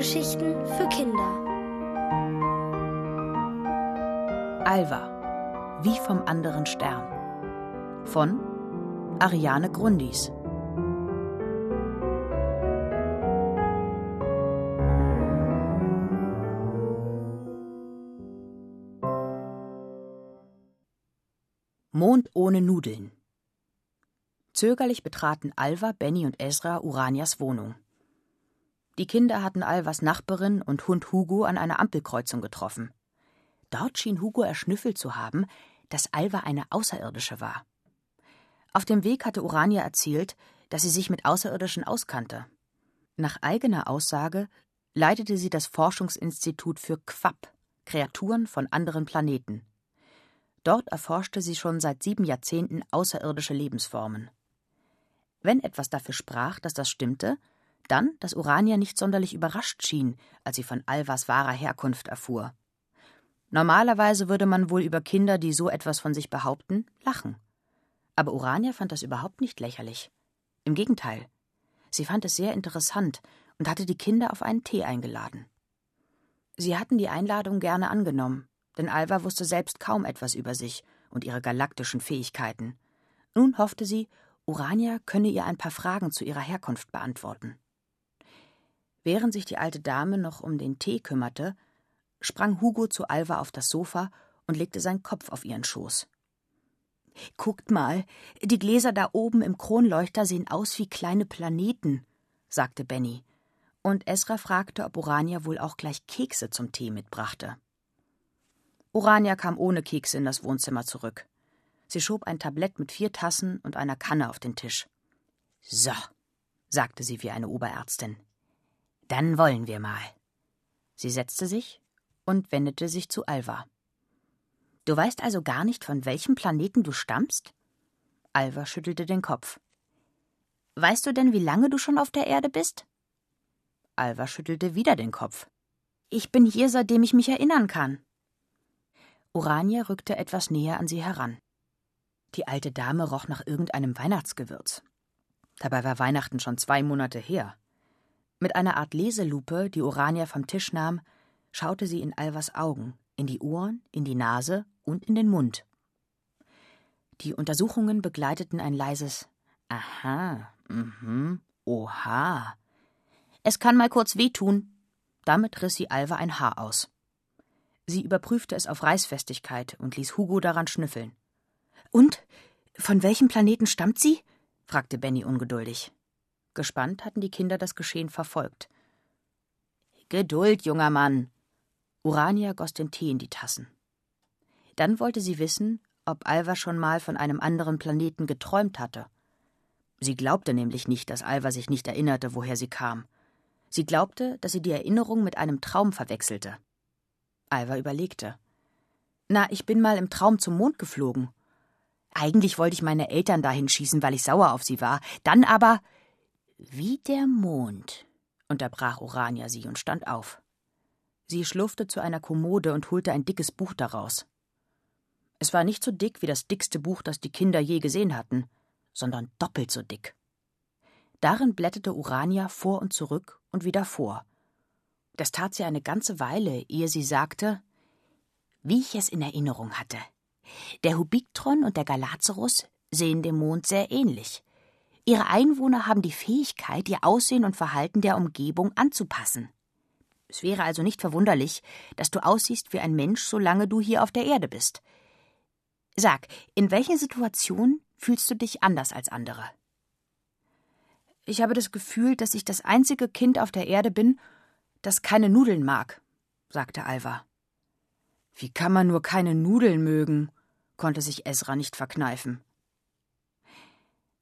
Hörgeschichten für Kinder. Alva, wie vom anderen Stern. Von Ariane Grundis. Mond ohne Nudeln. Zögerlich betraten Alva, Benny und Ezra Uranias Wohnung. Die Kinder hatten Alvas Nachbarin und Hund Hugo an einer Ampelkreuzung getroffen. Dort schien Hugo erschnüffelt zu haben, dass Alva eine Außerirdische war. Auf dem Weg hatte Urania erzählt, dass sie sich mit Außerirdischen auskannte. Nach eigener Aussage leitete sie das Forschungsinstitut für Quapp, Kreaturen von anderen Planeten. Dort erforschte sie schon seit sieben Jahrzehnten außerirdische Lebensformen. Wenn etwas dafür sprach, dass das stimmte, dann, dass Urania nicht sonderlich überrascht schien, als sie von Alvas wahrer Herkunft erfuhr. Normalerweise würde man wohl über Kinder, die so etwas von sich behaupten, lachen. Aber Urania fand das überhaupt nicht lächerlich. Im Gegenteil. Sie fand es sehr interessant und hatte die Kinder auf einen Tee eingeladen. Sie hatten die Einladung gerne angenommen, denn Alva wusste selbst kaum etwas über sich und ihre galaktischen Fähigkeiten. Nun hoffte sie, Urania könne ihr ein paar Fragen zu ihrer Herkunft beantworten. Während sich die alte Dame noch um den Tee kümmerte, sprang Hugo zu Alva auf das Sofa und legte seinen Kopf auf ihren Schoß. Guckt mal, die Gläser da oben im Kronleuchter sehen aus wie kleine Planeten, sagte Benny. Und Esra fragte, ob Urania wohl auch gleich Kekse zum Tee mitbrachte. Urania kam ohne Kekse in das Wohnzimmer zurück. Sie schob ein Tablett mit vier Tassen und einer Kanne auf den Tisch. So, sagte sie wie eine Oberärztin. Dann wollen wir mal. Sie setzte sich und wendete sich zu Alva. Du weißt also gar nicht, von welchem Planeten du stammst? Alva schüttelte den Kopf. Weißt du denn, wie lange du schon auf der Erde bist? Alva schüttelte wieder den Kopf. Ich bin hier, seitdem ich mich erinnern kann. Urania rückte etwas näher an sie heran. Die alte Dame roch nach irgendeinem Weihnachtsgewürz. Dabei war Weihnachten schon zwei Monate her. Mit einer Art Leselupe, die Urania vom Tisch nahm, schaute sie in Alvas Augen, in die Ohren, in die Nase und in den Mund. Die Untersuchungen begleiteten ein leises Aha, mhm, oha. Es kann mal kurz wehtun. Damit riss sie Alva ein Haar aus. Sie überprüfte es auf Reißfestigkeit und ließ Hugo daran schnüffeln. Und? Von welchem Planeten stammt sie? fragte Benny ungeduldig. Gespannt hatten die Kinder das Geschehen verfolgt. Geduld, junger Mann. Urania goss den Tee in die Tassen. Dann wollte sie wissen, ob Alva schon mal von einem anderen Planeten geträumt hatte. Sie glaubte nämlich nicht, dass Alva sich nicht erinnerte, woher sie kam. Sie glaubte, dass sie die Erinnerung mit einem Traum verwechselte. Alva überlegte. Na, ich bin mal im Traum zum Mond geflogen. Eigentlich wollte ich meine Eltern dahin schießen, weil ich sauer auf sie war. Dann aber wie der Mond, unterbrach Urania sie und stand auf. Sie schlurfte zu einer Kommode und holte ein dickes Buch daraus. Es war nicht so dick wie das dickste Buch, das die Kinder je gesehen hatten, sondern doppelt so dick. Darin blätterte Urania vor und zurück und wieder vor. Das tat sie eine ganze Weile, ehe sie sagte, wie ich es in Erinnerung hatte. Der Hubiktron und der Galazarus sehen dem Mond sehr ähnlich. Ihre Einwohner haben die Fähigkeit, ihr Aussehen und Verhalten der Umgebung anzupassen. Es wäre also nicht verwunderlich, dass du aussiehst wie ein Mensch, solange du hier auf der Erde bist. Sag, in welchen Situationen fühlst du dich anders als andere? Ich habe das Gefühl, dass ich das einzige Kind auf der Erde bin, das keine Nudeln mag, sagte Alva. Wie kann man nur keine Nudeln mögen? konnte sich Esra nicht verkneifen.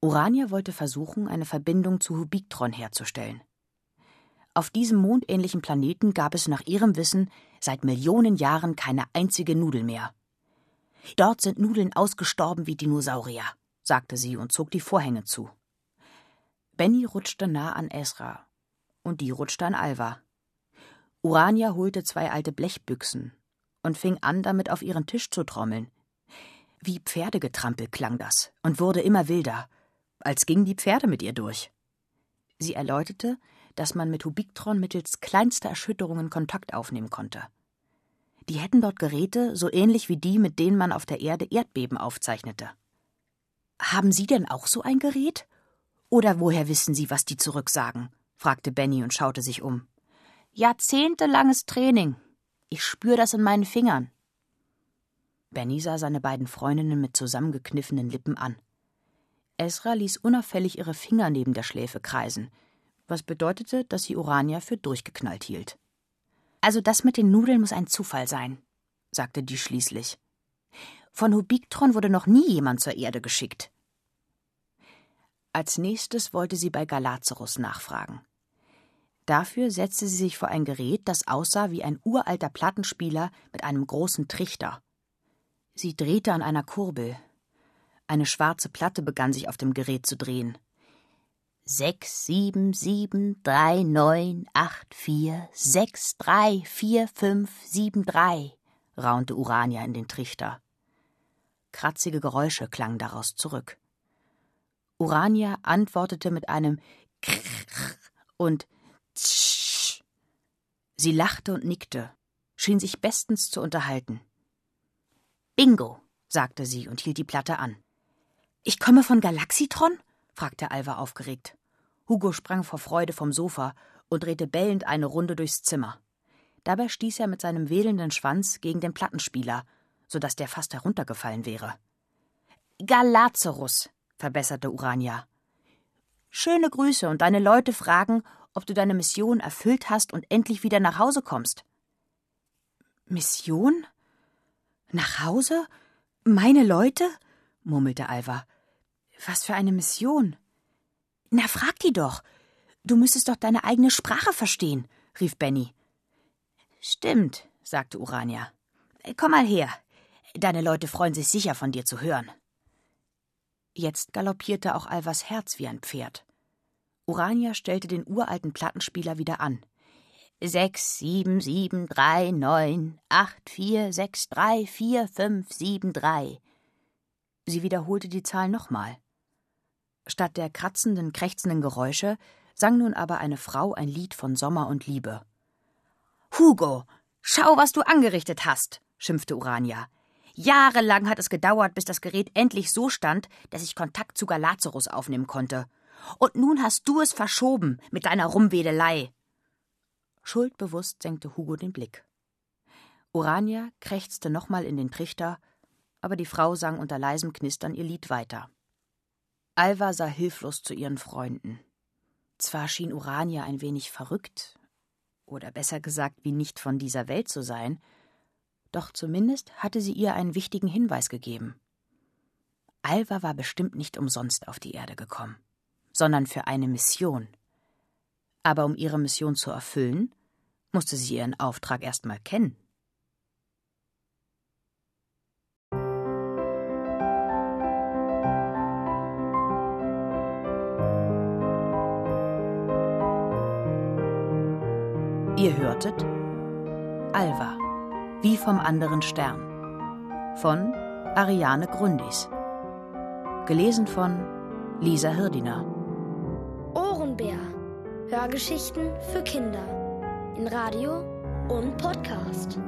Urania wollte versuchen, eine Verbindung zu Hubiktron herzustellen. Auf diesem mondähnlichen Planeten gab es nach ihrem Wissen seit Millionen Jahren keine einzige Nudel mehr. Dort sind Nudeln ausgestorben wie Dinosaurier, sagte sie und zog die Vorhänge zu. Benny rutschte nah an Esra und die rutschte an Alva. Urania holte zwei alte Blechbüchsen und fing an, damit auf ihren Tisch zu trommeln. Wie Pferdegetrampel klang das und wurde immer wilder als gingen die Pferde mit ihr durch. Sie erläuterte, dass man mit Hubiktron mittels kleinster Erschütterungen Kontakt aufnehmen konnte. Die hätten dort Geräte, so ähnlich wie die, mit denen man auf der Erde Erdbeben aufzeichnete. Haben Sie denn auch so ein Gerät? Oder woher wissen Sie, was die zurücksagen? fragte Benny und schaute sich um. Jahrzehntelanges Training. Ich spür das in meinen Fingern. Benny sah seine beiden Freundinnen mit zusammengekniffenen Lippen an. Esra ließ unauffällig ihre Finger neben der Schläfe kreisen, was bedeutete, dass sie Urania für durchgeknallt hielt. Also das mit den Nudeln muss ein Zufall sein, sagte die schließlich. Von Hubiktron wurde noch nie jemand zur Erde geschickt. Als nächstes wollte sie bei Galazarus nachfragen. Dafür setzte sie sich vor ein Gerät, das aussah wie ein uralter Plattenspieler mit einem großen Trichter. Sie drehte an einer Kurbel. Eine schwarze Platte begann sich auf dem Gerät zu drehen. Sechs, sieben, sieben, drei, neun, acht, vier, sechs, drei, vier, fünf, sieben, drei, raunte Urania in den Trichter. Kratzige Geräusche klangen daraus zurück. Urania antwortete mit einem Krrr und Tsch. Sie lachte und nickte, schien sich bestens zu unterhalten. Bingo, sagte sie und hielt die Platte an. Ich komme von Galaxitron? fragte Alva aufgeregt. Hugo sprang vor Freude vom Sofa und drehte bellend eine Runde durchs Zimmer. Dabei stieß er mit seinem wedelnden Schwanz gegen den Plattenspieler, so dass der fast heruntergefallen wäre. Galazarus, verbesserte Urania. Schöne Grüße und deine Leute fragen, ob du deine Mission erfüllt hast und endlich wieder nach Hause kommst. Mission? Nach Hause? Meine Leute? murmelte Alva. Was für eine Mission? Na, frag die doch. Du müsstest doch deine eigene Sprache verstehen, rief Benny. Stimmt, sagte Urania. Komm mal her. Deine Leute freuen sich sicher, von dir zu hören. Jetzt galoppierte auch Alvas Herz wie ein Pferd. Urania stellte den uralten Plattenspieler wieder an. Sechs, sieben, sieben, drei, neun, acht, vier, sechs, drei, vier, fünf, sieben, drei. Sie wiederholte die Zahl nochmal. Statt der kratzenden, krächzenden Geräusche sang nun aber eine Frau ein Lied von Sommer und Liebe. Hugo, schau, was du angerichtet hast, schimpfte Urania. Jahrelang hat es gedauert, bis das Gerät endlich so stand, dass ich Kontakt zu Galazarus aufnehmen konnte. Und nun hast du es verschoben mit deiner Rumwedelei. Schuldbewusst senkte Hugo den Blick. Urania krächzte nochmal in den Trichter, aber die Frau sang unter leisem Knistern ihr Lied weiter. Alva sah hilflos zu ihren Freunden. Zwar schien Urania ein wenig verrückt, oder besser gesagt, wie nicht von dieser Welt zu sein, doch zumindest hatte sie ihr einen wichtigen Hinweis gegeben. Alva war bestimmt nicht umsonst auf die Erde gekommen, sondern für eine Mission. Aber um ihre Mission zu erfüllen, musste sie ihren Auftrag erst mal kennen. Ihr hörtet Alva, wie vom anderen Stern von Ariane Grundis. Gelesen von Lisa Hirdiner. Ohrenbär. Hörgeschichten für Kinder. In Radio und Podcast.